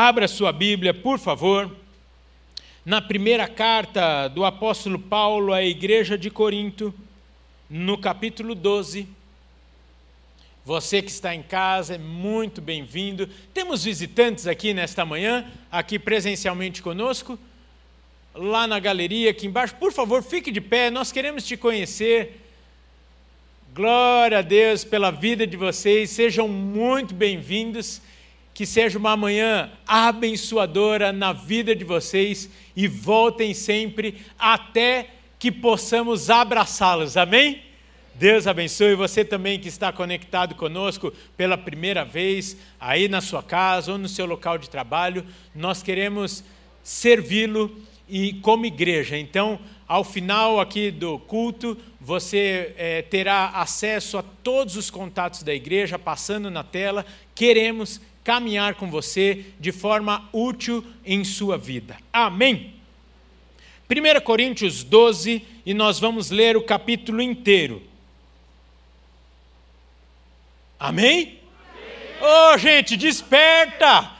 Abra sua Bíblia, por favor, na primeira carta do apóstolo Paulo à igreja de Corinto, no capítulo 12. Você que está em casa é muito bem-vindo. Temos visitantes aqui nesta manhã, aqui presencialmente conosco, lá na galeria, aqui embaixo. Por favor, fique de pé, nós queremos te conhecer. Glória a Deus pela vida de vocês, sejam muito bem-vindos que seja uma manhã abençoadora na vida de vocês e voltem sempre até que possamos abraçá-los. Amém? Deus abençoe você também que está conectado conosco pela primeira vez, aí na sua casa ou no seu local de trabalho. Nós queremos servi-lo e como igreja. Então, ao final aqui do culto, você é, terá acesso a todos os contatos da igreja passando na tela. Queremos caminhar com você de forma útil em sua vida. Amém. 1 Coríntios 12, e nós vamos ler o capítulo inteiro. Amém? Ô oh, gente, desperta!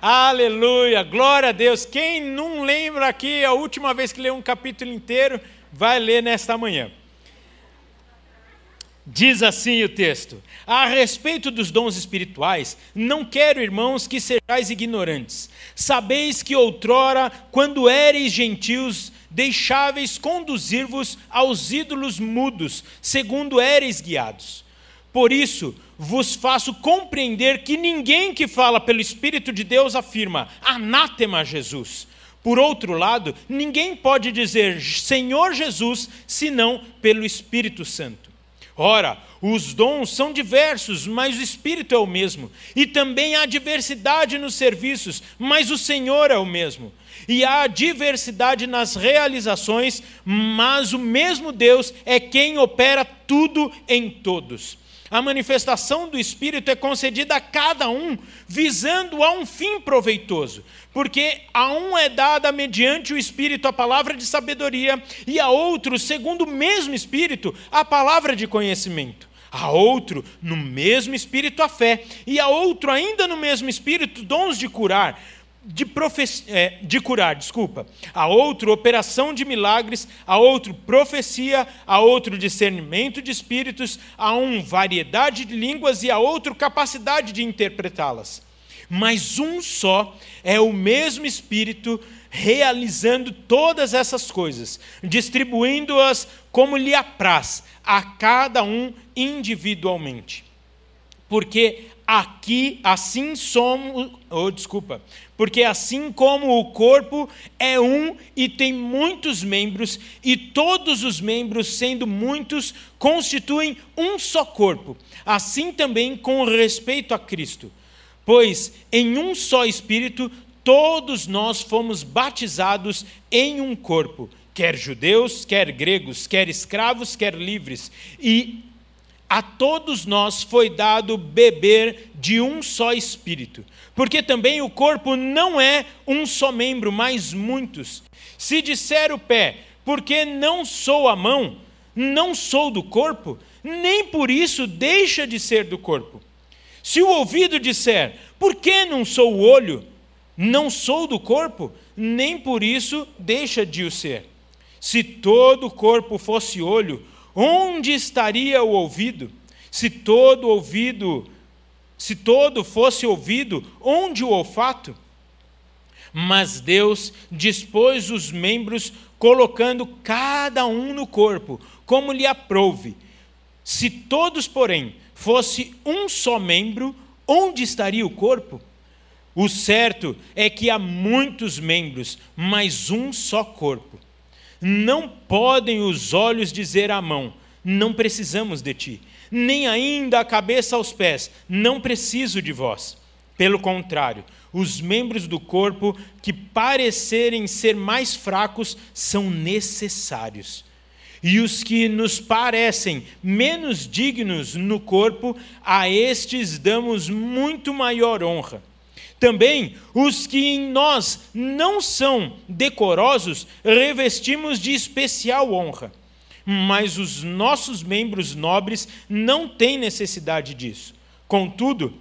Aleluia, glória a Deus. Quem não lembra aqui a última vez que leu um capítulo inteiro, vai ler nesta manhã. Diz assim o texto: A respeito dos dons espirituais, não quero, irmãos, que sejais ignorantes. Sabeis que outrora, quando éreis gentios, deixáveis conduzir-vos aos ídolos mudos, segundo éreis guiados. Por isso, vos faço compreender que ninguém que fala pelo Espírito de Deus afirma anátema Jesus. Por outro lado, ninguém pode dizer Senhor Jesus senão pelo Espírito Santo. Ora, os dons são diversos, mas o Espírito é o mesmo. E também há diversidade nos serviços, mas o Senhor é o mesmo. E há diversidade nas realizações, mas o mesmo Deus é quem opera tudo em todos. A manifestação do Espírito é concedida a cada um, visando a um fim proveitoso, porque a um é dada mediante o Espírito a palavra de sabedoria, e a outro, segundo o mesmo Espírito, a palavra de conhecimento. A outro, no mesmo Espírito, a fé, e a outro, ainda no mesmo Espírito, dons de curar de, é, de curar, desculpa, a outro operação de milagres, a outro profecia, a outro discernimento de espíritos, a um variedade de línguas e a outro capacidade de interpretá-las. Mas um só é o mesmo Espírito realizando todas essas coisas, distribuindo-as como lhe apraz, a cada um individualmente. Porque aqui assim somos, oh, desculpa, porque assim como o corpo é um e tem muitos membros, e todos os membros, sendo muitos, constituem um só corpo, assim também com respeito a Cristo. Pois em um só Espírito todos nós fomos batizados em um corpo, quer judeus, quer gregos, quer escravos, quer livres, e a todos nós foi dado beber de um só espírito, porque também o corpo não é um só membro, mas muitos. Se disser o pé, porque não sou a mão, não sou do corpo, nem por isso deixa de ser do corpo. Se o ouvido disser, por que não sou o olho, não sou do corpo, nem por isso deixa de o ser. Se todo o corpo fosse olho, onde estaria o ouvido? Se todo ouvido, se todo fosse ouvido, onde o olfato? Mas Deus dispôs os membros, colocando cada um no corpo, como lhe aprouve. Se todos, porém, fosse um só membro, onde estaria o corpo? O certo é que há muitos membros, mas um só corpo. Não podem os olhos dizer à mão: Não precisamos de ti, nem ainda a cabeça aos pés: Não preciso de vós. Pelo contrário, os membros do corpo que parecerem ser mais fracos são necessários. E os que nos parecem menos dignos no corpo, a estes damos muito maior honra também os que em nós não são decorosos, revestimos de especial honra. Mas os nossos membros nobres não têm necessidade disso. Contudo,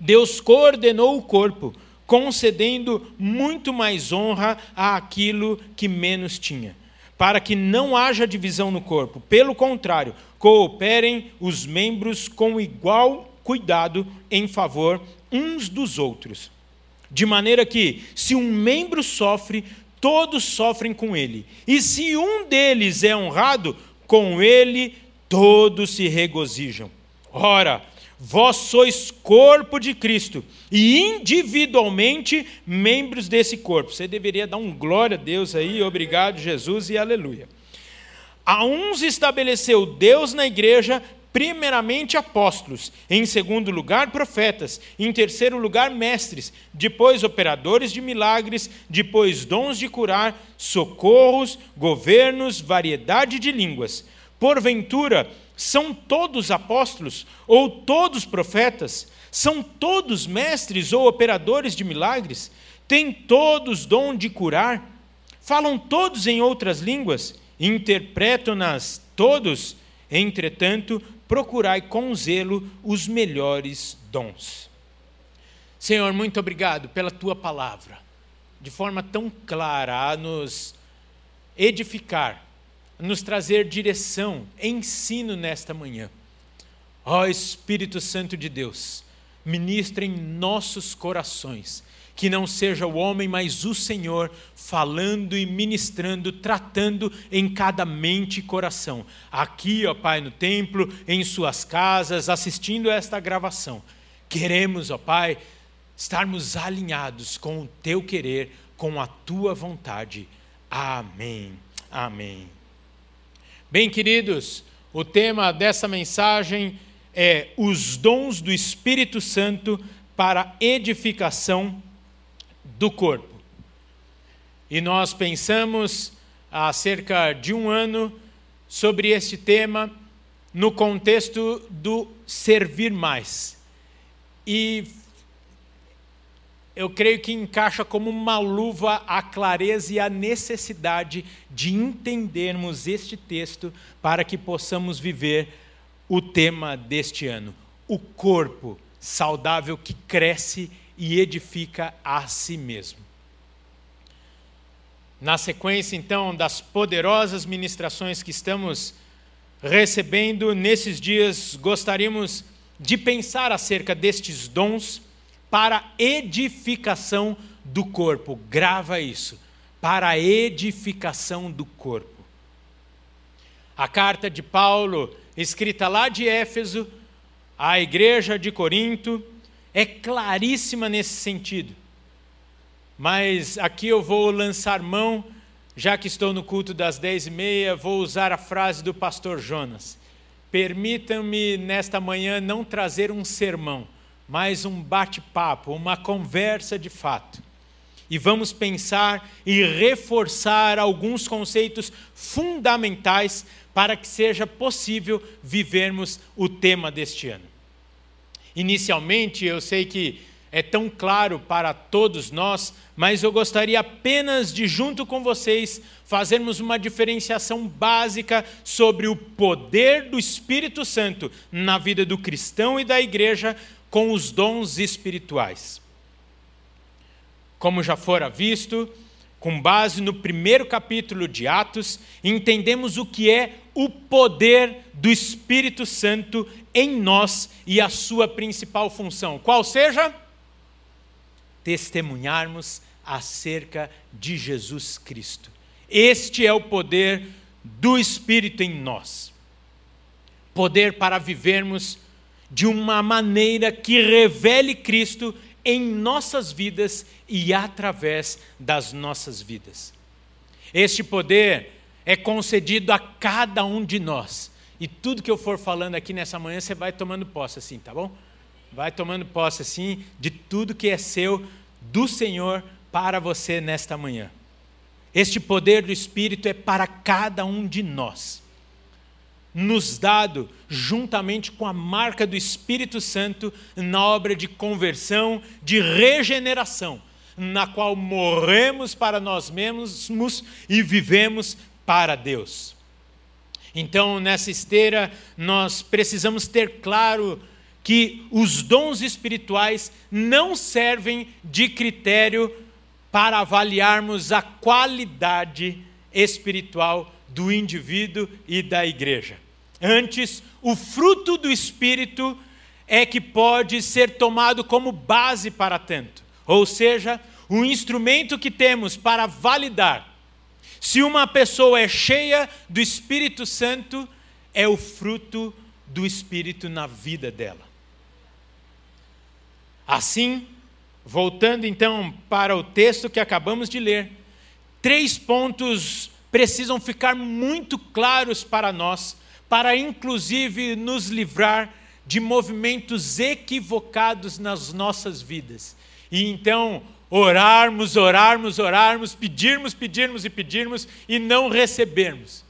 Deus coordenou o corpo, concedendo muito mais honra àquilo que menos tinha, para que não haja divisão no corpo. Pelo contrário, cooperem os membros com igual cuidado em favor uns dos outros. De maneira que, se um membro sofre, todos sofrem com ele. E se um deles é honrado, com ele todos se regozijam. Ora, vós sois corpo de Cristo e individualmente membros desse corpo. Você deveria dar um glória a Deus aí, obrigado Jesus e aleluia. A uns estabeleceu Deus na igreja primeiramente apóstolos, em segundo lugar profetas, em terceiro lugar mestres, depois operadores de milagres, depois dons de curar, socorros, governos, variedade de línguas. Porventura, são todos apóstolos ou todos profetas? São todos mestres ou operadores de milagres? Têm todos dom de curar? Falam todos em outras línguas? Interpretam-nas todos? Entretanto, procurai com zelo os melhores dons. Senhor, muito obrigado pela tua palavra, de forma tão clara a nos edificar, a nos trazer direção, ensino nesta manhã. Ó Espírito Santo de Deus, ministra em nossos corações que não seja o homem, mas o Senhor falando e ministrando, tratando em cada mente e coração. Aqui, ó Pai, no templo, em suas casas, assistindo a esta gravação. Queremos, ó Pai, estarmos alinhados com o teu querer, com a tua vontade. Amém. Amém. Bem, queridos, o tema dessa mensagem é os dons do Espírito Santo para edificação do corpo. E nós pensamos há cerca de um ano sobre este tema no contexto do servir mais. E eu creio que encaixa como uma luva a clareza e a necessidade de entendermos este texto para que possamos viver o tema deste ano: o corpo saudável que cresce edifica a si mesmo. Na sequência, então, das poderosas ministrações que estamos recebendo nesses dias, gostaríamos de pensar acerca destes dons para edificação do corpo. Grava isso. Para edificação do corpo. A carta de Paulo, escrita lá de Éfeso, à igreja de Corinto, é claríssima nesse sentido. Mas aqui eu vou lançar mão, já que estou no culto das dez e meia, vou usar a frase do pastor Jonas. Permitam-me nesta manhã não trazer um sermão, mas um bate-papo, uma conversa de fato. E vamos pensar e reforçar alguns conceitos fundamentais para que seja possível vivermos o tema deste ano. Inicialmente, eu sei que é tão claro para todos nós, mas eu gostaria apenas de, junto com vocês, fazermos uma diferenciação básica sobre o poder do Espírito Santo na vida do cristão e da igreja com os dons espirituais. Como já fora visto, com base no primeiro capítulo de Atos, entendemos o que é o poder do Espírito Santo em nós e a sua principal função, qual seja? Testemunharmos acerca de Jesus Cristo. Este é o poder do Espírito em nós. Poder para vivermos de uma maneira que revele Cristo em nossas vidas e através das nossas vidas. Este poder é concedido a cada um de nós. E tudo que eu for falando aqui nessa manhã, você vai tomando posse assim, tá bom? Vai tomando posse assim de tudo que é seu do Senhor para você nesta manhã. Este poder do Espírito é para cada um de nós nos dado juntamente com a marca do Espírito Santo na obra de conversão, de regeneração, na qual morremos para nós mesmos e vivemos para Deus. Então, nessa esteira, nós precisamos ter claro que os dons espirituais não servem de critério para avaliarmos a qualidade espiritual do indivíduo e da igreja. Antes, o fruto do Espírito é que pode ser tomado como base para tanto. Ou seja, o instrumento que temos para validar se uma pessoa é cheia do Espírito Santo é o fruto do Espírito na vida dela. Assim, voltando então para o texto que acabamos de ler, três pontos precisam ficar muito claros para nós, para inclusive nos livrar de movimentos equivocados nas nossas vidas. E então, orarmos, orarmos, orarmos, pedirmos, pedirmos e pedirmos e não recebermos.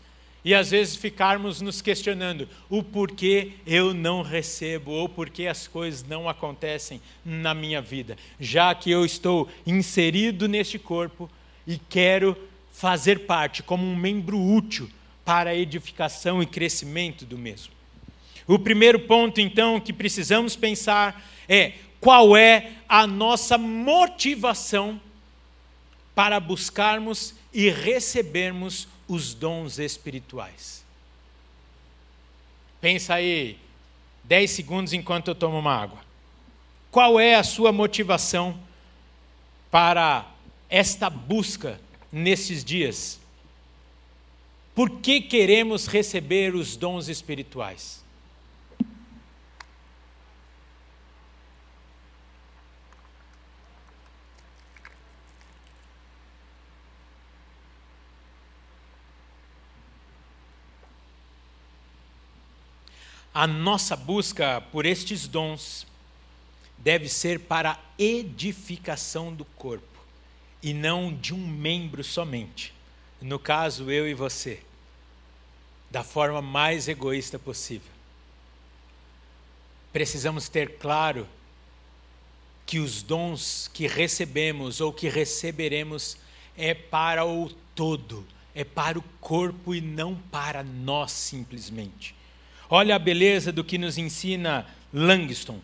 E às vezes ficarmos nos questionando o porquê eu não recebo ou porquê as coisas não acontecem na minha vida, já que eu estou inserido neste corpo e quero fazer parte como um membro útil para a edificação e crescimento do mesmo. O primeiro ponto, então, que precisamos pensar é qual é a nossa motivação para buscarmos e recebermos os dons espirituais. Pensa aí, dez segundos enquanto eu tomo uma água. Qual é a sua motivação para esta busca nesses dias? Por que queremos receber os dons espirituais? A nossa busca por estes dons deve ser para edificação do corpo e não de um membro somente. No caso, eu e você, da forma mais egoísta possível. Precisamos ter claro que os dons que recebemos ou que receberemos é para o todo, é para o corpo e não para nós simplesmente. Olha a beleza do que nos ensina Langston.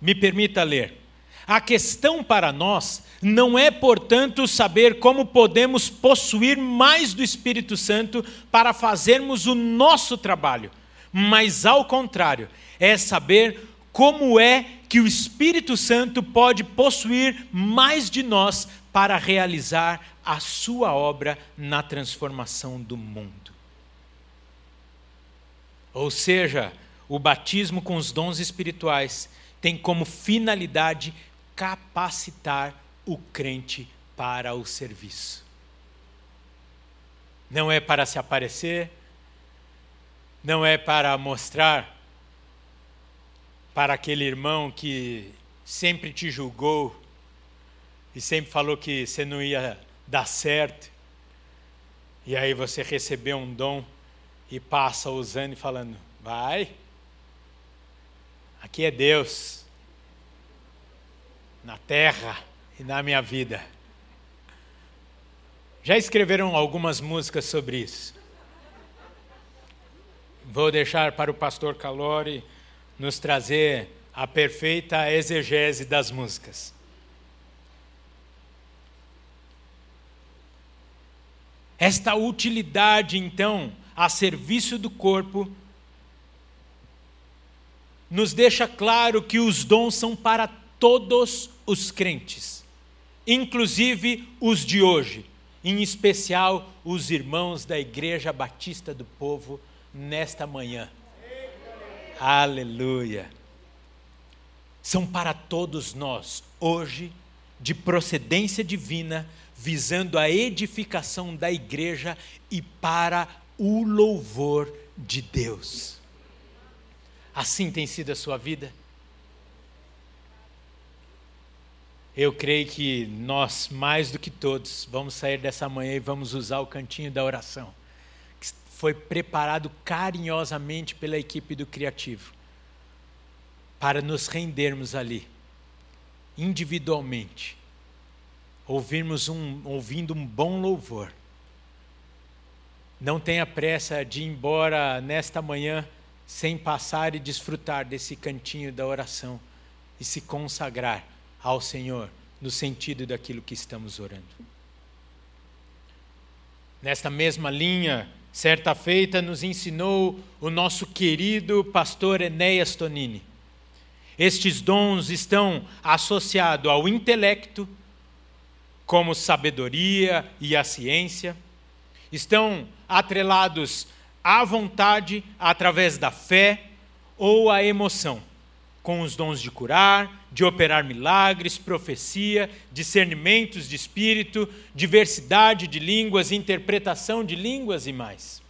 Me permita ler. A questão para nós não é, portanto, saber como podemos possuir mais do Espírito Santo para fazermos o nosso trabalho, mas, ao contrário, é saber como é que o Espírito Santo pode possuir mais de nós para realizar a sua obra na transformação do mundo. Ou seja, o batismo com os dons espirituais tem como finalidade capacitar o crente para o serviço. Não é para se aparecer, não é para mostrar para aquele irmão que sempre te julgou e sempre falou que você não ia dar certo, e aí você recebeu um dom e passa usando e falando: vai, aqui é Deus, na terra e na minha vida. Já escreveram algumas músicas sobre isso. Vou deixar para o pastor Calori nos trazer a perfeita exegese das músicas. Esta utilidade, então, a serviço do corpo, nos deixa claro que os dons são para todos os crentes, inclusive os de hoje, em especial os irmãos da Igreja Batista do Povo nesta manhã. Aleluia! São para todos nós, hoje, de procedência divina, visando a edificação da igreja e para o louvor de Deus. Assim tem sido a sua vida? Eu creio que nós, mais do que todos, vamos sair dessa manhã e vamos usar o cantinho da oração, que foi preparado carinhosamente pela equipe do Criativo, para nos rendermos ali, individualmente, ouvirmos um, ouvindo um bom louvor não tenha pressa de ir embora nesta manhã sem passar e desfrutar desse cantinho da oração e se consagrar ao Senhor no sentido daquilo que estamos orando. Nesta mesma linha, certa feita nos ensinou o nosso querido pastor Enéas Tonini. Estes dons estão associados ao intelecto, como sabedoria e a ciência, estão atrelados à vontade através da fé ou à emoção, com os dons de curar, de operar milagres, profecia, discernimentos de espírito, diversidade de línguas, interpretação de línguas e mais.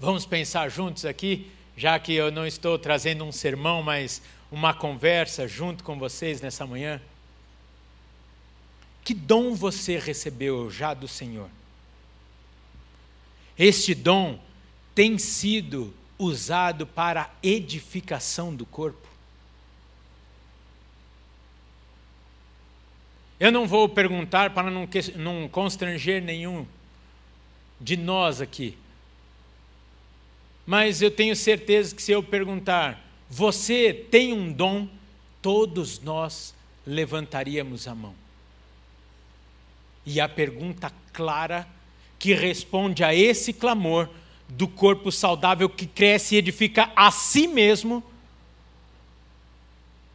Vamos pensar juntos aqui, já que eu não estou trazendo um sermão, mas uma conversa junto com vocês nessa manhã. Que dom você recebeu já do Senhor? Este dom tem sido usado para edificação do corpo. Eu não vou perguntar para não, não constranger nenhum de nós aqui. Mas eu tenho certeza que se eu perguntar, você tem um dom, todos nós levantaríamos a mão. E a pergunta clara que responde a esse clamor do corpo saudável que cresce e edifica a si mesmo,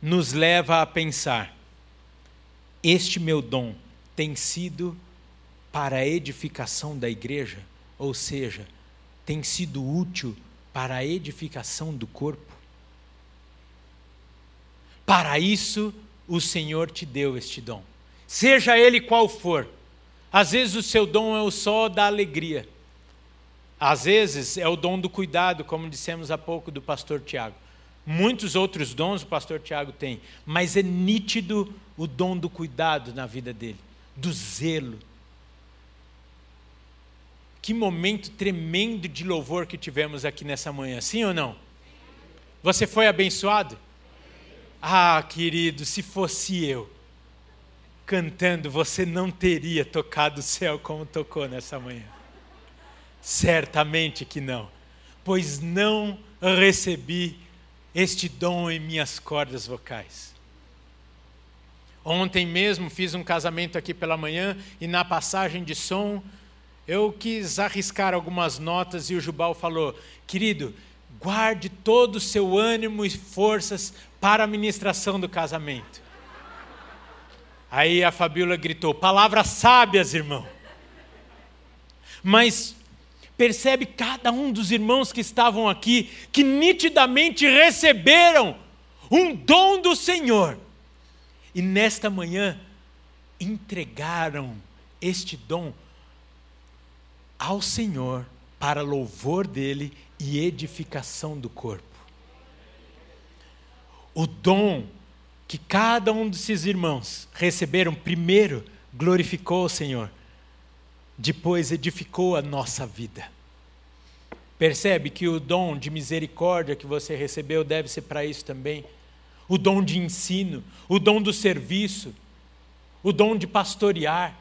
nos leva a pensar: este meu dom tem sido para a edificação da igreja, ou seja, tem sido útil para a edificação do corpo? Para isso, o Senhor te deu este dom, seja ele qual for às vezes o seu dom é o só da alegria. Às vezes é o dom do cuidado, como dissemos há pouco do pastor Tiago. Muitos outros dons o pastor Tiago tem, mas é nítido o dom do cuidado na vida dele, do zelo. Que momento tremendo de louvor que tivemos aqui nessa manhã, sim ou não? Você foi abençoado? Ah, querido, se fosse eu, cantando, você não teria tocado o céu como tocou nessa manhã. Certamente que não, pois não recebi este dom em minhas cordas vocais. Ontem mesmo fiz um casamento aqui pela manhã e na passagem de som eu quis arriscar algumas notas e o Jubal falou: querido, guarde todo o seu ânimo e forças para a ministração do casamento. Aí a Fabíola gritou: palavras sábias, irmão. Mas percebe cada um dos irmãos que estavam aqui, que nitidamente receberam um dom do Senhor. E nesta manhã entregaram este dom ao Senhor para louvor dele e edificação do corpo. O dom que cada um desses irmãos receberam, primeiro glorificou o Senhor, depois edificou a nossa vida. Percebe que o dom de misericórdia que você recebeu deve ser para isso também. O dom de ensino, o dom do serviço, o dom de pastorear.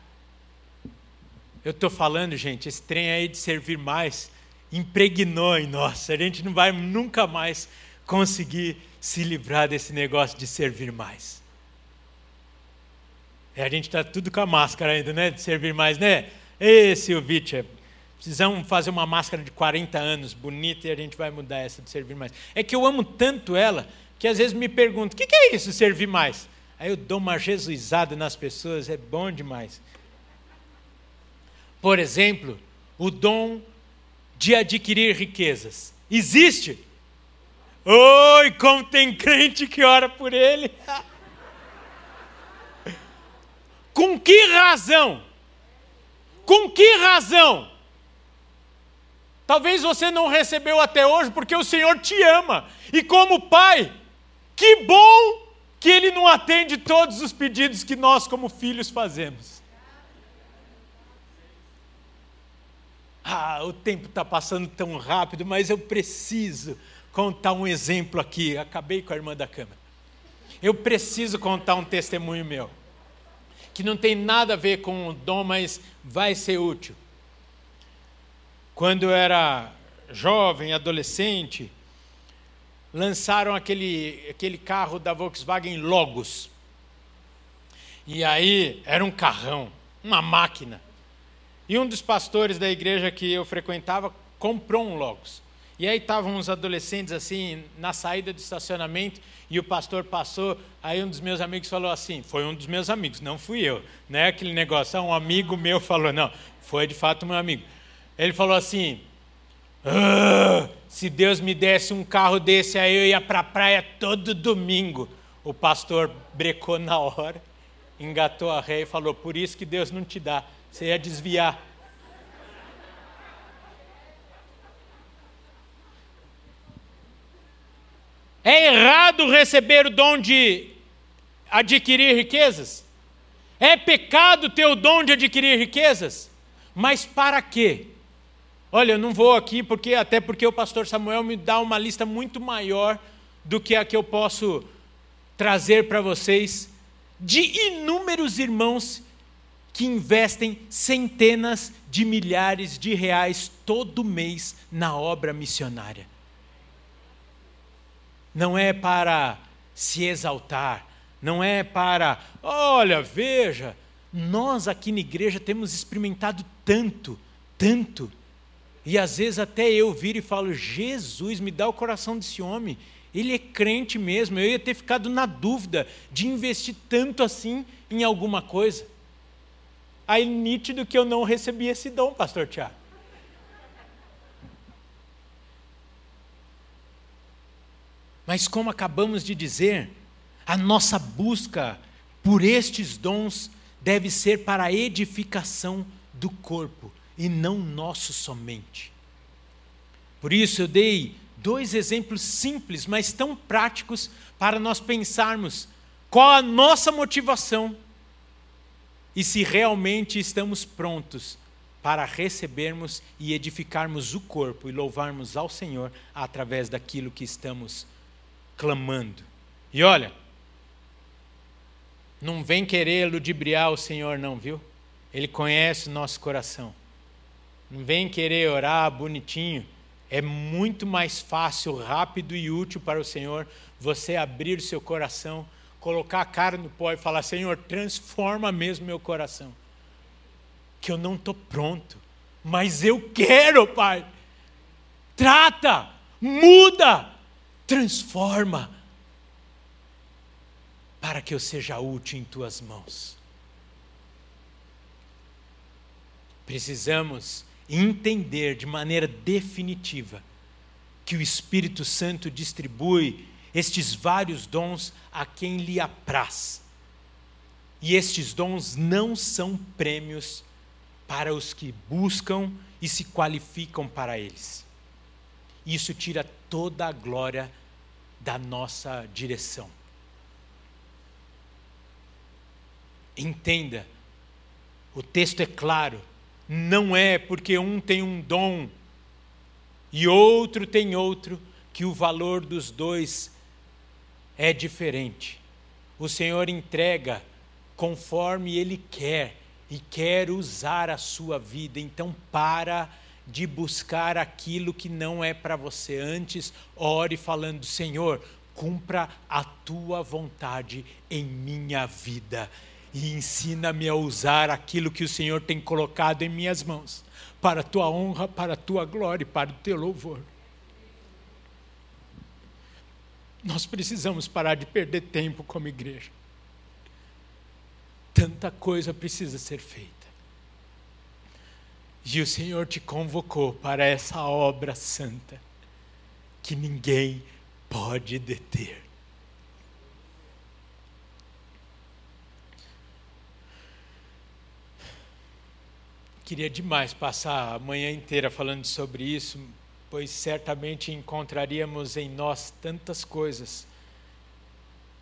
Eu estou falando, gente, esse trem aí de servir mais impregnou em nós. A gente não vai nunca mais conseguir se livrar desse negócio de servir mais. É, a gente está tudo com a máscara ainda, né? De servir mais, né? Ê, Silvitcha, precisamos fazer uma máscara de 40 anos, bonita, e a gente vai mudar essa de servir mais. É que eu amo tanto ela, que às vezes me pergunto, o que, que é isso, servir mais? Aí eu dou uma jesuizada nas pessoas, é bom demais. Por exemplo, o dom de adquirir riquezas. Existe. Oi, como tem crente que ora por ele. Com que razão? Com que razão? Talvez você não recebeu até hoje porque o Senhor te ama. E como pai, que bom que Ele não atende todos os pedidos que nós, como filhos, fazemos. Ah, o tempo está passando tão rápido, mas eu preciso contar um exemplo aqui. Acabei com a irmã da câmara. Eu preciso contar um testemunho meu, que não tem nada a ver com o dom, mas vai ser útil. Quando eu era jovem, adolescente, lançaram aquele, aquele carro da Volkswagen Logos. E aí era um carrão, uma máquina. E um dos pastores da igreja que eu frequentava comprou um Logos. E aí estavam uns adolescentes assim na saída do estacionamento e o pastor passou. Aí um dos meus amigos falou assim: foi um dos meus amigos, não fui eu. Não é aquele negócio, ah, um amigo meu falou, não, foi de fato meu amigo. Ele falou assim: ah, se Deus me desse um carro desse, aí eu ia para a praia todo domingo. O pastor brecou na hora, engatou a ré e falou: Por isso que Deus não te dá, você ia desviar. É errado receber o dom de adquirir riquezas? É pecado ter o dom de adquirir riquezas? Mas para quê? Olha, eu não vou aqui porque até porque o pastor Samuel me dá uma lista muito maior do que a que eu posso trazer para vocês de inúmeros irmãos que investem centenas de milhares de reais todo mês na obra missionária. Não é para se exaltar, não é para, olha, veja, nós aqui na igreja temos experimentado tanto, tanto e às vezes até eu viro e falo: Jesus, me dá o coração desse homem. Ele é crente mesmo. Eu ia ter ficado na dúvida de investir tanto assim em alguma coisa. Aí nítido que eu não recebi esse dom, pastor Tiago. Mas como acabamos de dizer, a nossa busca por estes dons deve ser para a edificação do corpo e não nosso somente. Por isso eu dei dois exemplos simples, mas tão práticos para nós pensarmos qual a nossa motivação e se realmente estamos prontos para recebermos e edificarmos o corpo e louvarmos ao Senhor através daquilo que estamos clamando. E olha, não vem querer ludibriar o Senhor, não, viu? Ele conhece o nosso coração. Não vem querer orar bonitinho. É muito mais fácil, rápido e útil para o Senhor você abrir o seu coração, colocar a cara no pó e falar: Senhor, transforma mesmo meu coração. Que eu não estou pronto, mas eu quero, Pai. Trata, muda, transforma, para que eu seja útil em tuas mãos. Precisamos entender de maneira definitiva que o Espírito Santo distribui estes vários dons a quem lhe apraz. E estes dons não são prêmios para os que buscam e se qualificam para eles. Isso tira toda a glória da nossa direção. Entenda, o texto é claro, não é porque um tem um dom e outro tem outro que o valor dos dois é diferente. O Senhor entrega conforme Ele quer e quer usar a sua vida. Então, para de buscar aquilo que não é para você. Antes, ore falando: Senhor, cumpra a tua vontade em minha vida e ensina-me a usar aquilo que o Senhor tem colocado em minhas mãos, para a tua honra, para a tua glória e para o teu louvor. Nós precisamos parar de perder tempo como igreja. Tanta coisa precisa ser feita. E o Senhor te convocou para essa obra santa que ninguém pode deter. Queria demais passar a manhã inteira falando sobre isso, pois certamente encontraríamos em nós tantas coisas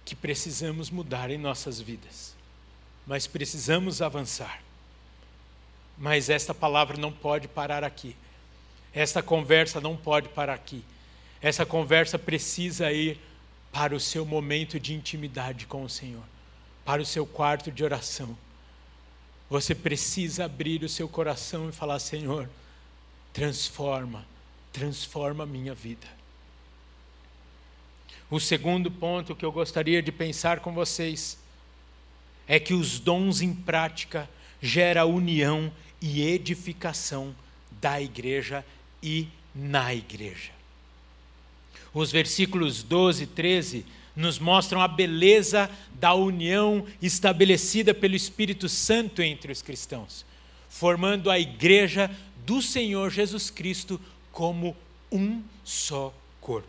que precisamos mudar em nossas vidas. Mas precisamos avançar. Mas esta palavra não pode parar aqui. Esta conversa não pode parar aqui. Essa conversa precisa ir para o seu momento de intimidade com o Senhor, para o seu quarto de oração você precisa abrir o seu coração e falar: Senhor, transforma, transforma a minha vida. O segundo ponto que eu gostaria de pensar com vocês é que os dons em prática gera união e edificação da igreja e na igreja. Os versículos 12 e 13 nos mostram a beleza da união estabelecida pelo Espírito Santo entre os cristãos, formando a igreja do Senhor Jesus Cristo como um só corpo.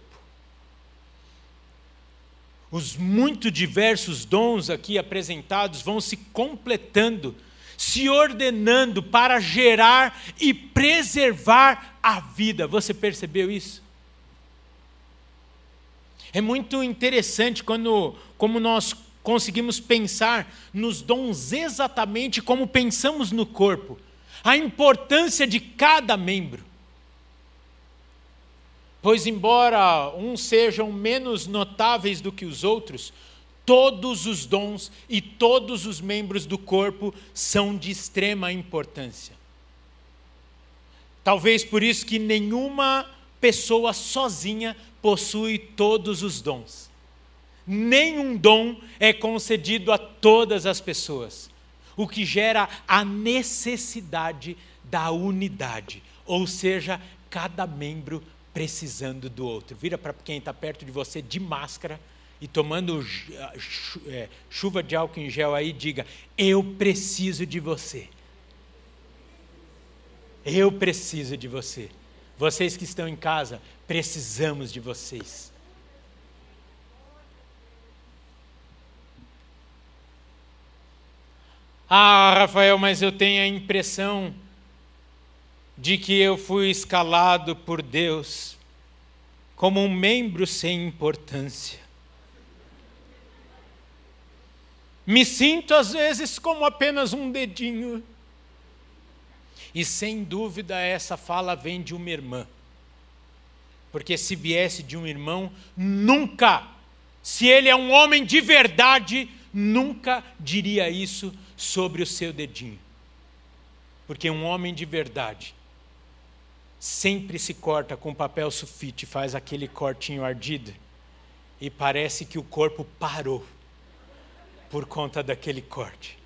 Os muito diversos dons aqui apresentados vão se completando, se ordenando para gerar e preservar a vida. Você percebeu isso? É muito interessante quando como nós conseguimos pensar nos dons exatamente como pensamos no corpo, a importância de cada membro. Pois, embora uns sejam menos notáveis do que os outros, todos os dons e todos os membros do corpo são de extrema importância. Talvez por isso que nenhuma pessoa sozinha possui todos os dons. Nenhum dom é concedido a todas as pessoas, o que gera a necessidade da unidade, ou seja, cada membro precisando do outro. Vira para quem está perto de você de máscara e tomando é, chuva de álcool em gel aí, diga: Eu preciso de você. Eu preciso de você. Vocês que estão em casa, precisamos de vocês. Ah, Rafael, mas eu tenho a impressão de que eu fui escalado por Deus como um membro sem importância. Me sinto às vezes como apenas um dedinho. E sem dúvida essa fala vem de uma irmã. Porque se viesse de um irmão, nunca, se ele é um homem de verdade, nunca diria isso sobre o seu dedinho. Porque um homem de verdade sempre se corta com papel sulfite, faz aquele cortinho ardido e parece que o corpo parou por conta daquele corte.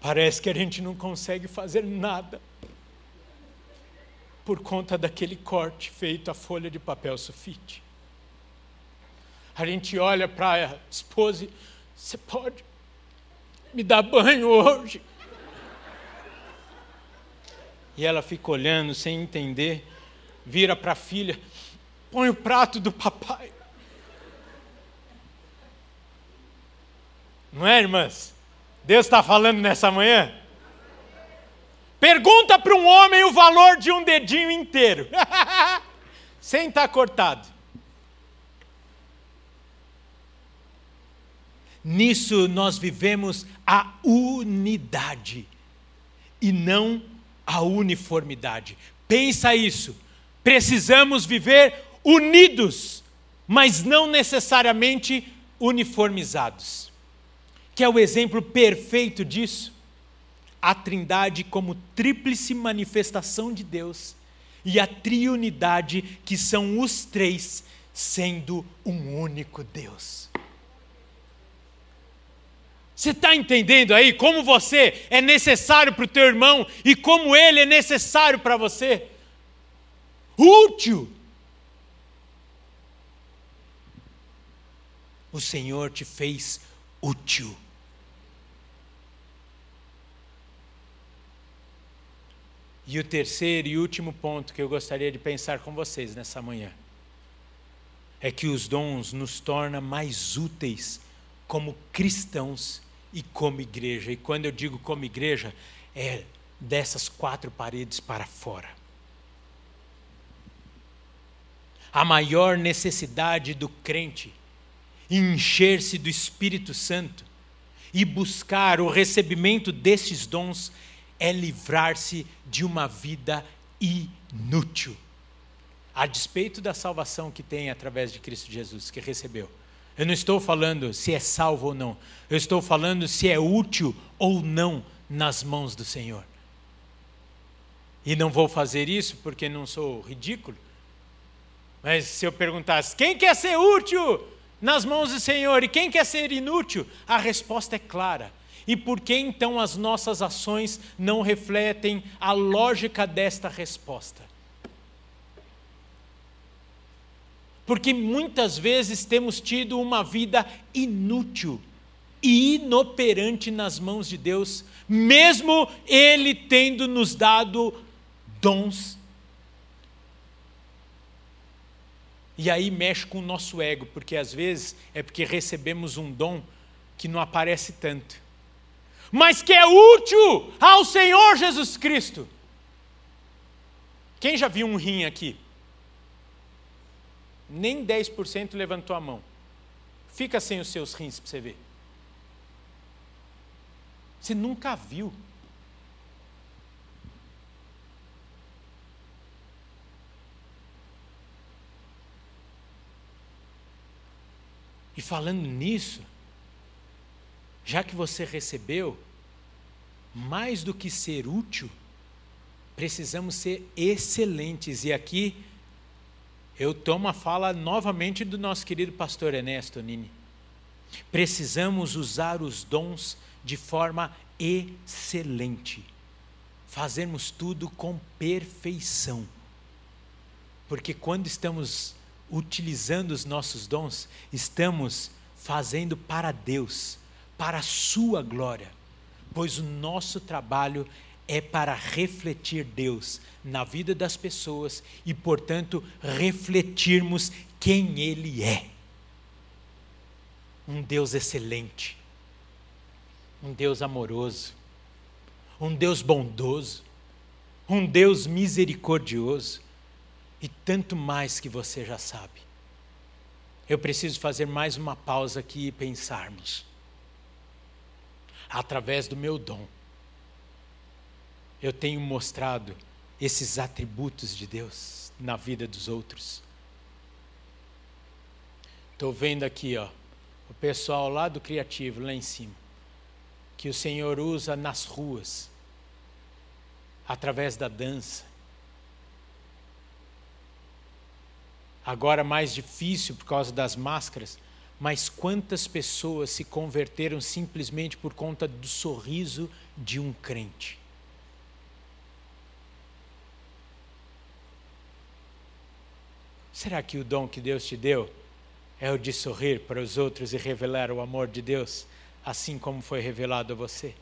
Parece que a gente não consegue fazer nada por conta daquele corte feito a folha de papel sulfite. A gente olha para a esposa e você pode me dar banho hoje? E ela fica olhando sem entender, vira para a filha, põe o prato do papai. Não é, irmãs? Deus está falando nessa manhã? Pergunta para um homem o valor de um dedinho inteiro, sem estar tá cortado. Nisso nós vivemos a unidade e não a uniformidade. Pensa isso. Precisamos viver unidos, mas não necessariamente uniformizados. Que é o exemplo perfeito disso? A Trindade como tríplice manifestação de Deus e a triunidade que são os três sendo um único Deus. Você está entendendo aí como você é necessário para o teu irmão e como ele é necessário para você? Útil. O Senhor te fez útil. E o terceiro e último ponto que eu gostaria de pensar com vocês nessa manhã é que os dons nos tornam mais úteis como cristãos e como igreja. E quando eu digo como igreja, é dessas quatro paredes para fora. A maior necessidade do crente encher-se do Espírito Santo e buscar o recebimento desses dons é livrar-se de uma vida inútil, a despeito da salvação que tem através de Cristo Jesus, que recebeu. Eu não estou falando se é salvo ou não. Eu estou falando se é útil ou não nas mãos do Senhor. E não vou fazer isso porque não sou ridículo. Mas se eu perguntasse, quem quer ser útil nas mãos do Senhor e quem quer ser inútil? A resposta é clara. E por que então as nossas ações não refletem a lógica desta resposta? Porque muitas vezes temos tido uma vida inútil e inoperante nas mãos de Deus, mesmo Ele tendo nos dado dons. E aí mexe com o nosso ego, porque às vezes é porque recebemos um dom que não aparece tanto, mas que é útil ao Senhor Jesus Cristo. Quem já viu um rim aqui? Nem 10% levantou a mão. Fica sem os seus rins para você ver. Você nunca viu. E falando nisso, já que você recebeu, mais do que ser útil, precisamos ser excelentes. E aqui eu tomo a fala novamente do nosso querido pastor Ernesto Nini. Precisamos usar os dons de forma excelente. Fazermos tudo com perfeição. Porque quando estamos utilizando os nossos dons, estamos fazendo para Deus, para a Sua glória, pois o nosso trabalho é para refletir Deus na vida das pessoas e, portanto, refletirmos quem Ele é. Um Deus excelente, um Deus amoroso, um Deus bondoso, um Deus misericordioso e tanto mais que você já sabe. Eu preciso fazer mais uma pausa aqui e pensarmos. Através do meu dom, eu tenho mostrado esses atributos de Deus na vida dos outros. Estou vendo aqui, ó, o pessoal lá do criativo, lá em cima que o Senhor usa nas ruas, através da dança. Agora mais difícil por causa das máscaras, mas quantas pessoas se converteram simplesmente por conta do sorriso de um crente? Será que o dom que Deus te deu é o de sorrir para os outros e revelar o amor de Deus? assim como foi revelado a você.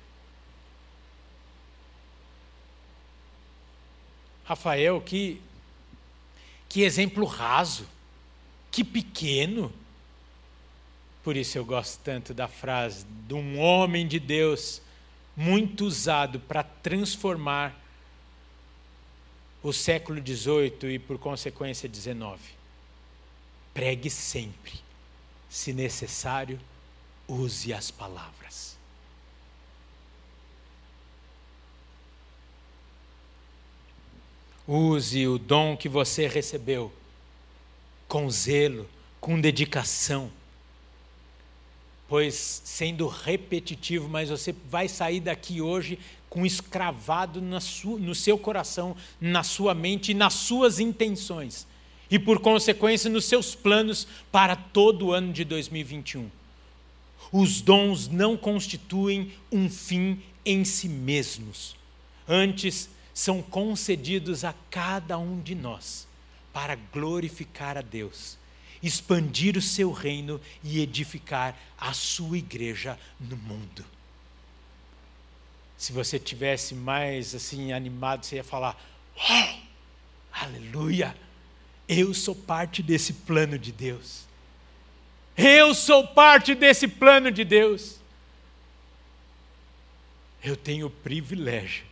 Rafael, que, que exemplo raso, que pequeno. Por isso eu gosto tanto da frase de um homem de Deus muito usado para transformar o século XVIII e, por consequência, XIX. Pregue sempre, se necessário, use as palavras. Use o dom que você recebeu com zelo, com dedicação. Pois, sendo repetitivo, mas você vai sair daqui hoje com escravado no seu coração, na sua mente e nas suas intenções. E, por consequência, nos seus planos para todo o ano de 2021. Os dons não constituem um fim em si mesmos. Antes, são concedidos a cada um de nós para glorificar a Deus, expandir o seu reino e edificar a sua igreja no mundo. Se você tivesse mais assim animado, você ia falar: aleluia! Eu sou parte desse plano de Deus. Eu sou parte desse plano de Deus. Eu tenho o privilégio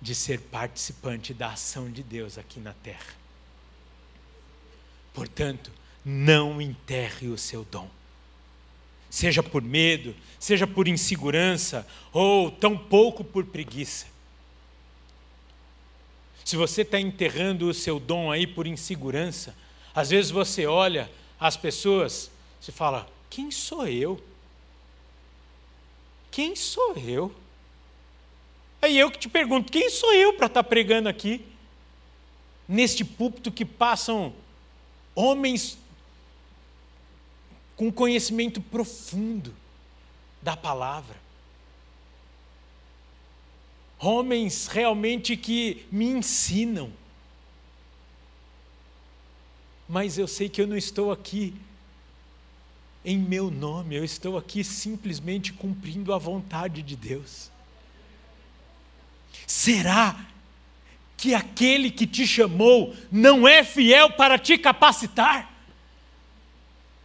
de ser participante da ação de Deus aqui na terra. Portanto, não enterre o seu dom. Seja por medo, seja por insegurança, ou tão pouco por preguiça. Se você está enterrando o seu dom aí por insegurança, às vezes você olha as pessoas, se fala: quem sou eu? Quem sou eu? Aí eu que te pergunto: quem sou eu para estar tá pregando aqui? neste púlpito que passam homens com conhecimento profundo da palavra. Homens realmente que me ensinam. Mas eu sei que eu não estou aqui em meu nome, eu estou aqui simplesmente cumprindo a vontade de Deus. Será que aquele que te chamou não é fiel para te capacitar?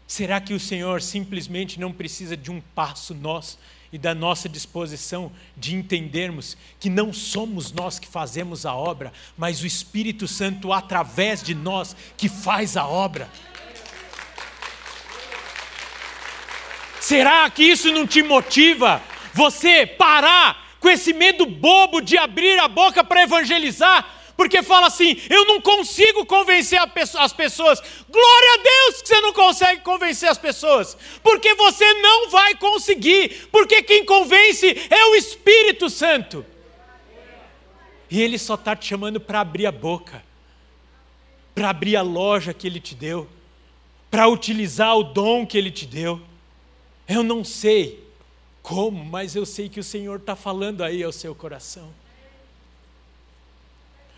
Será que o Senhor simplesmente não precisa de um passo nosso e da nossa disposição de entendermos que não somos nós que fazemos a obra, mas o Espírito Santo através de nós que faz a obra? Será que isso não te motiva você parar com esse medo bobo de abrir a boca para evangelizar, porque fala assim: eu não consigo convencer as pessoas. Glória a Deus que você não consegue convencer as pessoas, porque você não vai conseguir, porque quem convence é o Espírito Santo. E Ele só está te chamando para abrir a boca, para abrir a loja que Ele te deu, para utilizar o dom que Ele te deu. Eu não sei como? Mas eu sei que o Senhor está falando aí ao seu coração.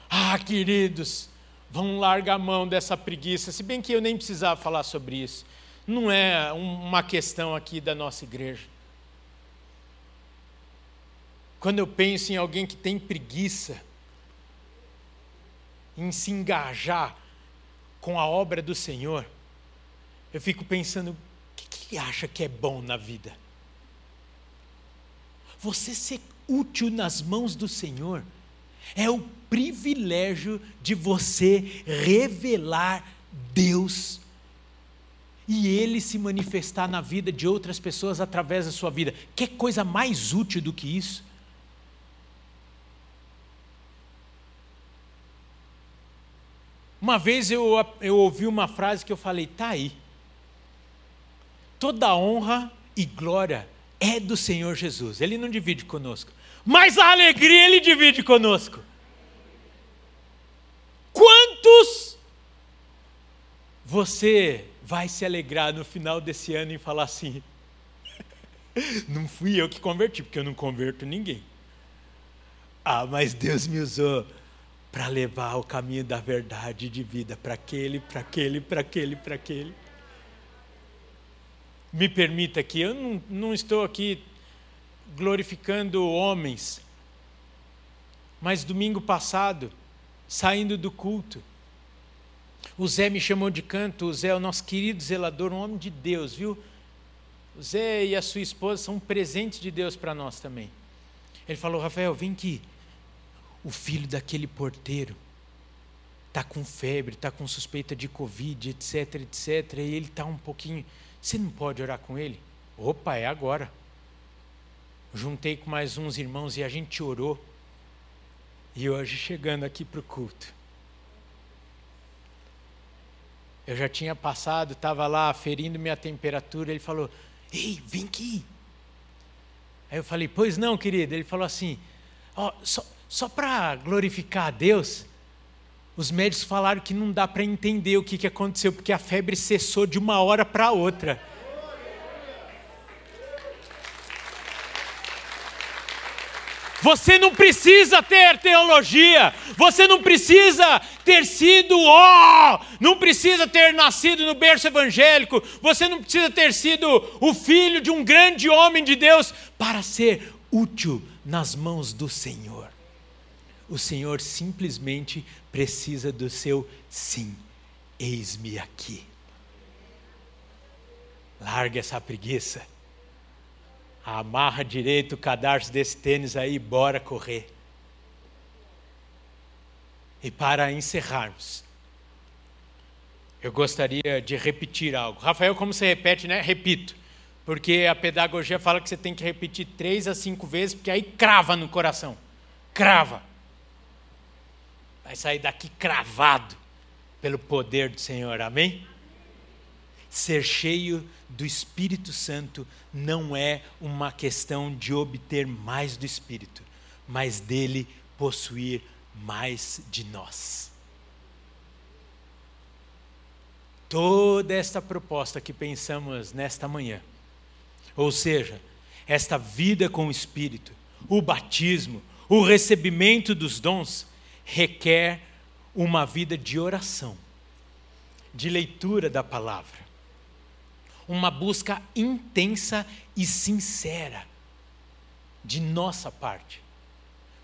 Ah, queridos, vão largar a mão dessa preguiça, se bem que eu nem precisava falar sobre isso. Não é uma questão aqui da nossa igreja. Quando eu penso em alguém que tem preguiça em se engajar com a obra do Senhor, eu fico pensando: o que, que acha que é bom na vida? Você ser útil nas mãos do Senhor é o privilégio de você revelar Deus e Ele se manifestar na vida de outras pessoas através da sua vida. Que coisa mais útil do que isso? Uma vez eu, eu ouvi uma frase que eu falei, tá aí. Toda honra e glória é do Senhor Jesus. Ele não divide conosco. Mas a alegria ele divide conosco. Quantos você vai se alegrar no final desse ano e falar assim: não fui eu que converti, porque eu não converto ninguém. Ah, mas Deus me usou para levar o caminho da verdade de vida para aquele, para aquele, para aquele, para aquele me permita aqui, eu não, não estou aqui glorificando homens, mas domingo passado, saindo do culto, o Zé me chamou de canto, o Zé é o nosso querido zelador, um homem de Deus, viu? O Zé e a sua esposa são um presente de Deus para nós também. Ele falou, Rafael, vem aqui. O filho daquele porteiro está com febre, está com suspeita de Covid, etc, etc. E ele está um pouquinho você não pode orar com ele? Opa, é agora. Juntei com mais uns irmãos e a gente orou. E hoje, chegando aqui para o culto, eu já tinha passado, estava lá aferindo minha temperatura. Ele falou: Ei, vem aqui. Aí eu falei: Pois não, querido. Ele falou assim: oh, Só, só para glorificar a Deus, os médicos falaram que não dá para entender o que, que aconteceu, porque a febre cessou de uma hora para outra. Você não precisa ter teologia, você não precisa ter sido ó, oh, não precisa ter nascido no berço evangélico, você não precisa ter sido o filho de um grande homem de Deus para ser útil nas mãos do Senhor. O Senhor simplesmente precisa do seu sim. Eis-me aqui. Larga essa preguiça. Amarra direito o cadarço desse tênis aí e bora correr. E para encerrarmos, eu gostaria de repetir algo. Rafael, como você repete, né? Repito. Porque a pedagogia fala que você tem que repetir três a cinco vezes, porque aí crava no coração. Crava. Vai sair daqui cravado pelo poder do Senhor, amém? Ser cheio do Espírito Santo não é uma questão de obter mais do Espírito, mas dele possuir mais de nós. toda esta proposta que pensamos nesta manhã, ou seja, esta vida com o Espírito, o batismo, o recebimento dos dons, requer uma vida de oração, de leitura da palavra, uma busca intensa e sincera de nossa parte.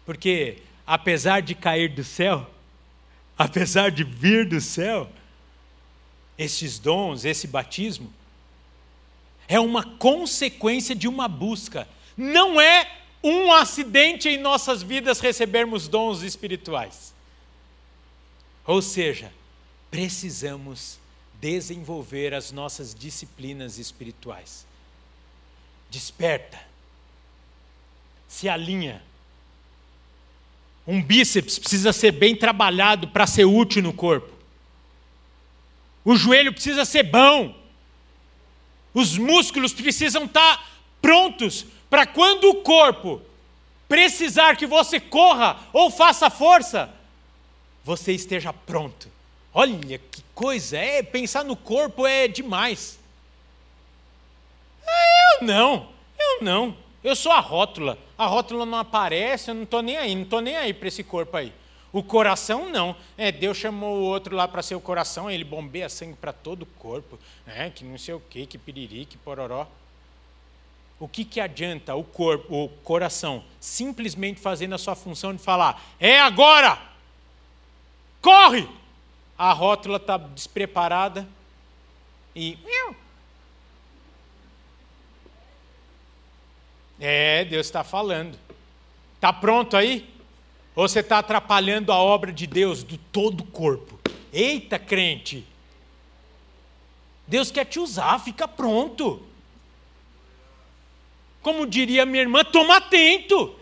Porque, apesar de cair do céu, apesar de vir do céu, esses dons, esse batismo, é uma consequência de uma busca. Não é um acidente em nossas vidas recebermos dons espirituais. Ou seja, precisamos desenvolver as nossas disciplinas espirituais. Desperta, se alinha. Um bíceps precisa ser bem trabalhado para ser útil no corpo. O joelho precisa ser bom. Os músculos precisam estar prontos para quando o corpo precisar que você corra ou faça força, você esteja pronto. Olha que coisa, é pensar no corpo é demais. Eu não, eu não. Eu sou a rótula. A rótula não aparece, eu não estou nem aí, não estou nem aí para esse corpo aí. O coração não. É, Deus chamou o outro lá para ser o coração, ele bombeia sangue para todo o corpo. É, que não sei o que, que piriri, que pororó. O que, que adianta o corpo, o coração, simplesmente fazendo a sua função de falar, é agora! Corre! A rótula está despreparada e. É, Deus está falando. Está pronto aí? Ou você está atrapalhando a obra de Deus do todo o corpo? Eita, crente! Deus quer te usar, fica pronto. Como diria minha irmã, toma atento.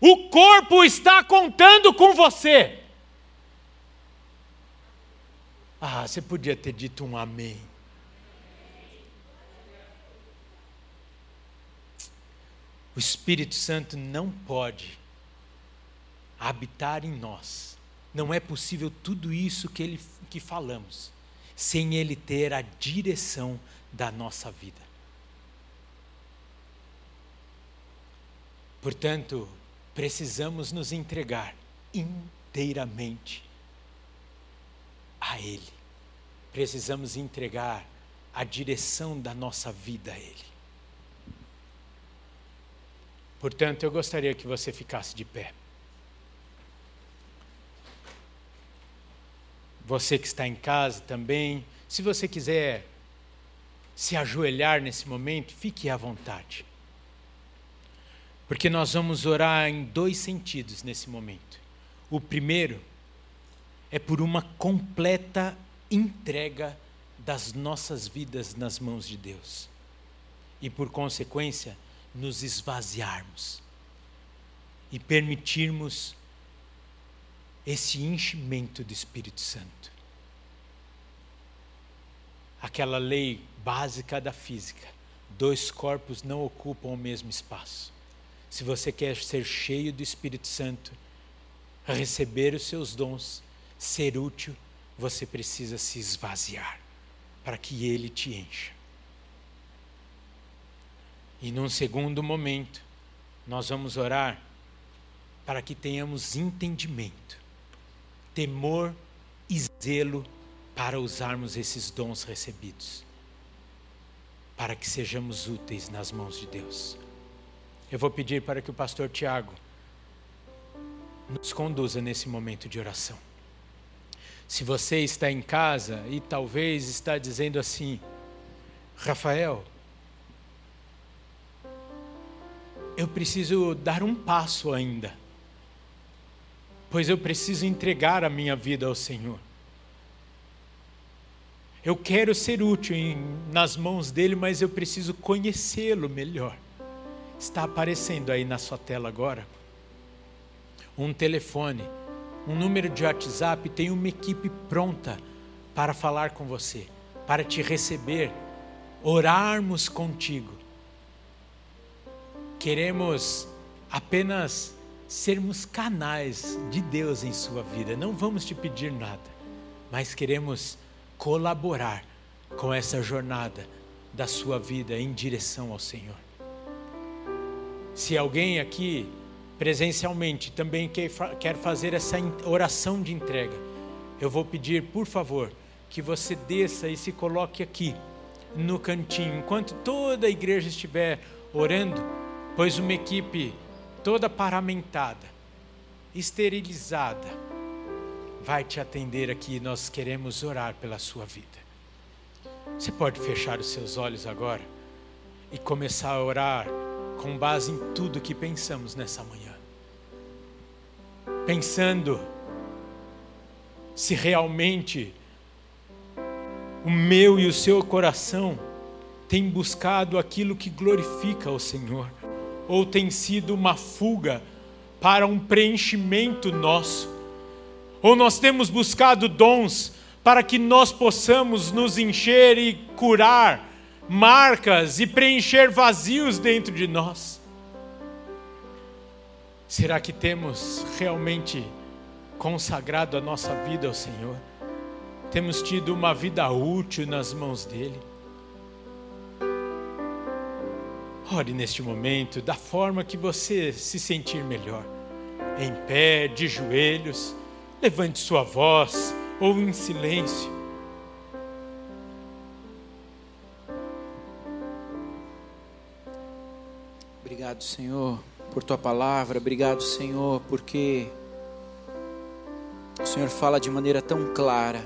O corpo está contando com você. Ah, você podia ter dito um amém. O Espírito Santo não pode habitar em nós. Não é possível tudo isso que, ele, que falamos sem ele ter a direção da nossa vida. Portanto, precisamos nos entregar inteiramente a Ele. Precisamos entregar a direção da nossa vida a Ele. Portanto, eu gostaria que você ficasse de pé. Você que está em casa também, se você quiser se ajoelhar nesse momento, fique à vontade. Porque nós vamos orar em dois sentidos nesse momento. O primeiro é por uma completa entrega das nossas vidas nas mãos de Deus. E por consequência, nos esvaziarmos e permitirmos esse enchimento do Espírito Santo. Aquela lei básica da física: dois corpos não ocupam o mesmo espaço. Se você quer ser cheio do Espírito Santo, receber os seus dons, ser útil, você precisa se esvaziar para que ele te encha. E num segundo momento, nós vamos orar para que tenhamos entendimento, temor e zelo para usarmos esses dons recebidos, para que sejamos úteis nas mãos de Deus. Eu vou pedir para que o pastor Tiago nos conduza nesse momento de oração. Se você está em casa e talvez está dizendo assim, Rafael, eu preciso dar um passo ainda, pois eu preciso entregar a minha vida ao Senhor. Eu quero ser útil em, nas mãos dele, mas eu preciso conhecê-lo melhor. Está aparecendo aí na sua tela agora um telefone, um número de WhatsApp, tem uma equipe pronta para falar com você, para te receber, orarmos contigo queremos apenas sermos canais de Deus em sua vida. Não vamos te pedir nada. mas queremos colaborar com essa jornada da sua vida em direção ao Senhor. Se alguém aqui presencialmente também quer fazer essa oração de entrega, eu vou pedir, por favor, que você desça e se coloque aqui no cantinho, enquanto toda a igreja estiver orando, pois uma equipe toda paramentada, esterilizada, vai te atender aqui. Nós queremos orar pela sua vida. Você pode fechar os seus olhos agora e começar a orar com base em tudo que pensamos nessa manhã. Pensando se realmente o meu e o seu coração tem buscado aquilo que glorifica o Senhor, ou tem sido uma fuga para um preenchimento nosso, ou nós temos buscado dons para que nós possamos nos encher e curar marcas e preencher vazios dentro de nós. Será que temos realmente consagrado a nossa vida ao Senhor? Temos tido uma vida útil nas mãos dEle? Ore neste momento da forma que você se sentir melhor. Em pé, de joelhos, levante sua voz ou em silêncio. Obrigado, Senhor, por tua palavra. Obrigado, Senhor, porque o Senhor fala de maneira tão clara.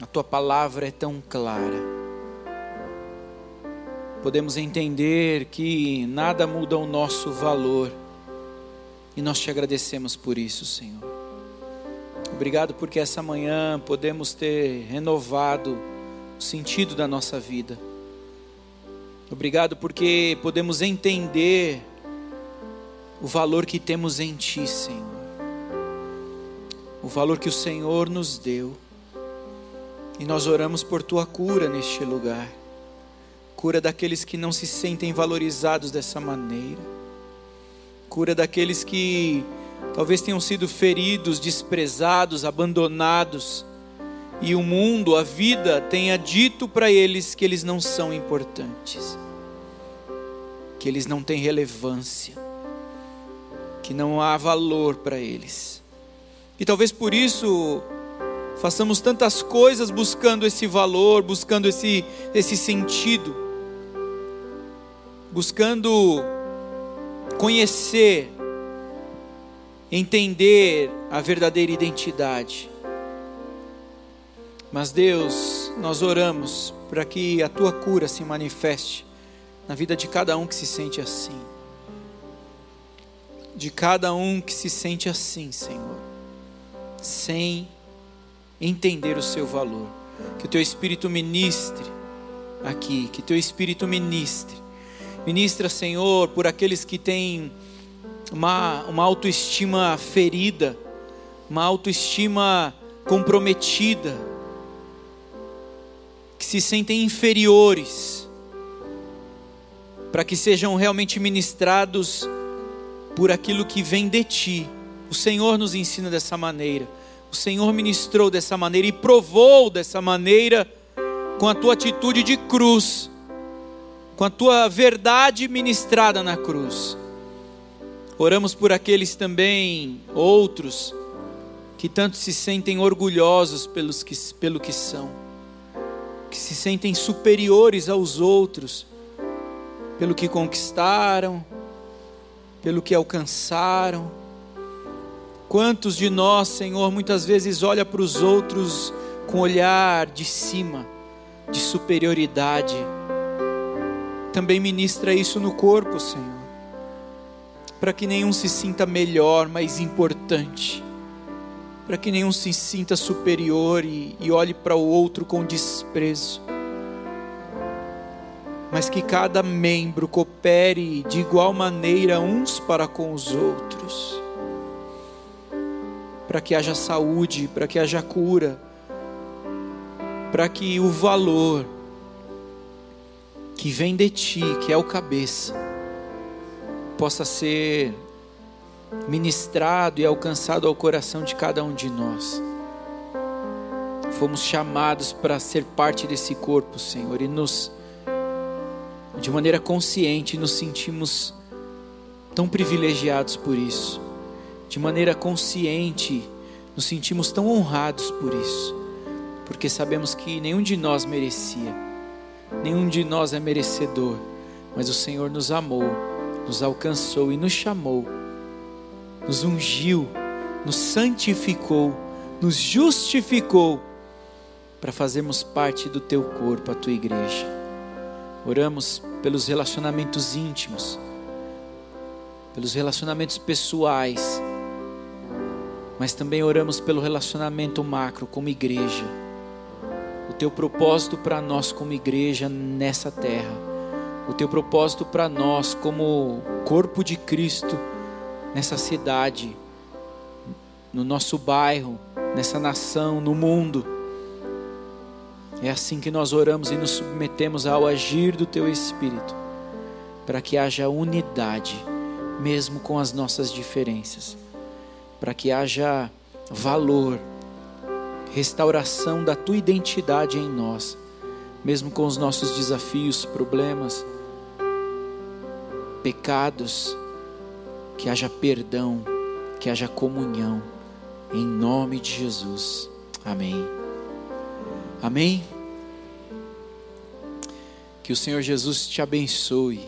A tua palavra é tão clara. Podemos entender que nada muda o nosso valor. E nós te agradecemos por isso, Senhor. Obrigado porque essa manhã podemos ter renovado o sentido da nossa vida. Obrigado porque podemos entender o valor que temos em Ti, Senhor. O valor que o Senhor nos deu. E nós oramos por Tua cura neste lugar. Cura daqueles que não se sentem valorizados dessa maneira. Cura daqueles que talvez tenham sido feridos, desprezados, abandonados, e o mundo, a vida, tenha dito para eles que eles não são importantes, que eles não têm relevância, que não há valor para eles. E talvez por isso façamos tantas coisas buscando esse valor, buscando esse, esse sentido, buscando conhecer entender a verdadeira identidade. Mas Deus, nós oramos para que a tua cura se manifeste na vida de cada um que se sente assim. De cada um que se sente assim, Senhor, sem entender o seu valor. Que o teu espírito ministre aqui, que teu espírito ministre. Ministra, Senhor, por aqueles que têm uma, uma autoestima ferida, uma autoestima comprometida, que se sentem inferiores, para que sejam realmente ministrados por aquilo que vem de ti. O Senhor nos ensina dessa maneira. O Senhor ministrou dessa maneira e provou dessa maneira com a tua atitude de cruz, com a tua verdade ministrada na cruz. Oramos por aqueles também, outros, que tanto se sentem orgulhosos pelos que, pelo que são, que se sentem superiores aos outros, pelo que conquistaram, pelo que alcançaram. Quantos de nós, Senhor, muitas vezes olha para os outros com olhar de cima, de superioridade. Também ministra isso no corpo, Senhor para que nenhum se sinta melhor, mais importante, para que nenhum se sinta superior e, e olhe para o outro com desprezo, mas que cada membro coopere de igual maneira uns para com os outros, para que haja saúde, para que haja cura, para que o valor que vem de ti, que é o cabeça, possa ser ministrado e alcançado ao coração de cada um de nós. fomos chamados para ser parte desse corpo, Senhor, e nos, de maneira consciente, nos sentimos tão privilegiados por isso. De maneira consciente, nos sentimos tão honrados por isso, porque sabemos que nenhum de nós merecia, nenhum de nós é merecedor, mas o Senhor nos amou, nos alcançou e nos chamou, nos ungiu, nos santificou, nos justificou para fazermos parte do teu corpo, a tua igreja. Oramos pelos relacionamentos íntimos, pelos relacionamentos pessoais, mas também oramos pelo relacionamento macro como igreja. O teu propósito para nós como igreja nessa terra, o teu propósito para nós como corpo de Cristo nessa cidade, no nosso bairro, nessa nação, no mundo. É assim que nós oramos e nos submetemos ao agir do Teu Espírito, para que haja unidade, mesmo com as nossas diferenças, para que haja valor, restauração da Tua identidade em nós, mesmo com os nossos desafios, problemas, pecados, que haja perdão, que haja comunhão, em nome de Jesus. Amém. Amém? Que o Senhor Jesus te abençoe,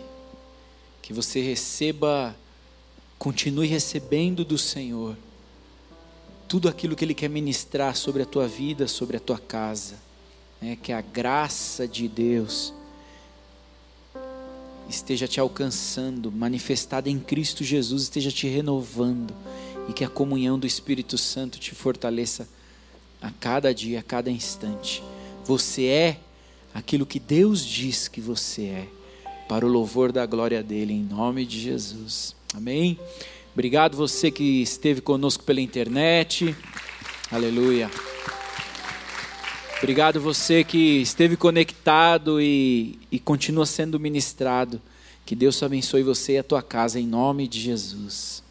que você receba, continue recebendo do Senhor tudo aquilo que Ele quer ministrar sobre a tua vida, sobre a tua casa, né? que a graça de Deus esteja te alcançando, manifestada em Cristo Jesus, esteja te renovando e que a comunhão do Espírito Santo te fortaleça a cada dia, a cada instante. Você é aquilo que Deus diz que você é, para o louvor da glória dele, em nome de Jesus. Amém? Obrigado você que esteve conosco pela internet. Aleluia. Obrigado você que esteve conectado e, e continua sendo ministrado. Que Deus abençoe você e a tua casa em nome de Jesus.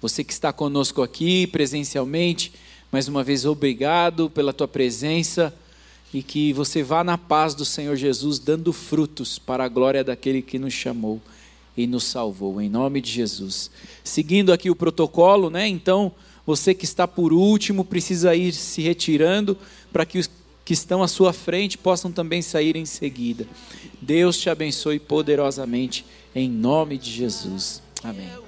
Você que está conosco aqui presencialmente, mais uma vez, obrigado pela tua presença e que você vá na paz do Senhor Jesus, dando frutos para a glória daquele que nos chamou e nos salvou, em nome de Jesus. Seguindo aqui o protocolo, né? Então, você que está por último precisa ir se retirando para que os que estão à sua frente possam também sair em seguida. Deus te abençoe poderosamente, em nome de Jesus. Amém.